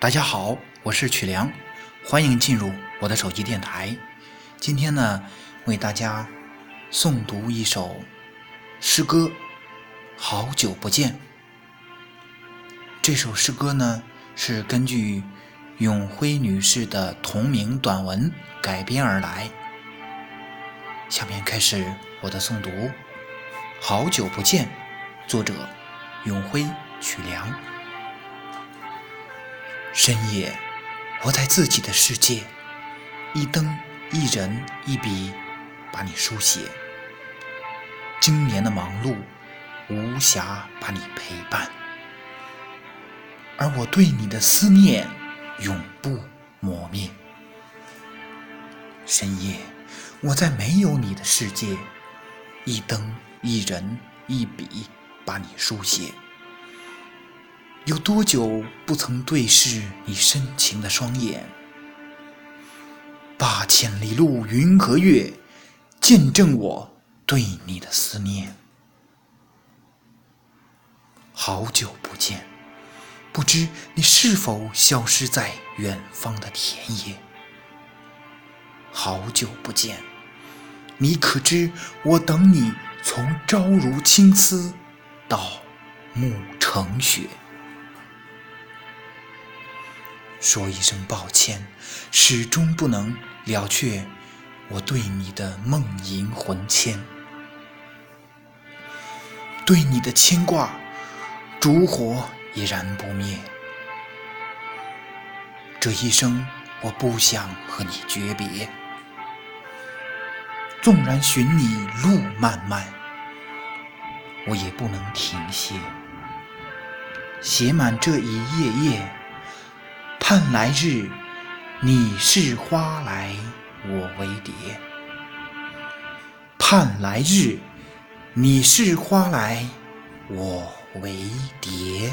大家好，我是曲良，欢迎进入我的手机电台。今天呢，为大家诵读一首诗歌《好久不见》。这首诗歌呢，是根据永辉女士的同名短文改编而来。下面开始我的诵读，《好久不见》，作者永辉曲良。深夜，我在自己的世界，一灯一人一笔，把你书写。今年的忙碌，无暇把你陪伴，而我对你的思念，永不磨灭。深夜，我在没有你的世界，一灯一人一笔，把你书写。有多久不曾对视你深情的双眼？八千里路云和月，见证我对你的思念。好久不见，不知你是否消失在远方的田野？好久不见，你可知我等你从朝如青丝到暮成雪？说一声抱歉，始终不能了却我对你的梦萦魂牵，对你的牵挂，烛火也燃不灭。这一生，我不想和你诀别，纵然寻你路漫漫，我也不能停歇，写满这一页页。盼来日，你是花来我为蝶。盼来日，你是花来我为蝶。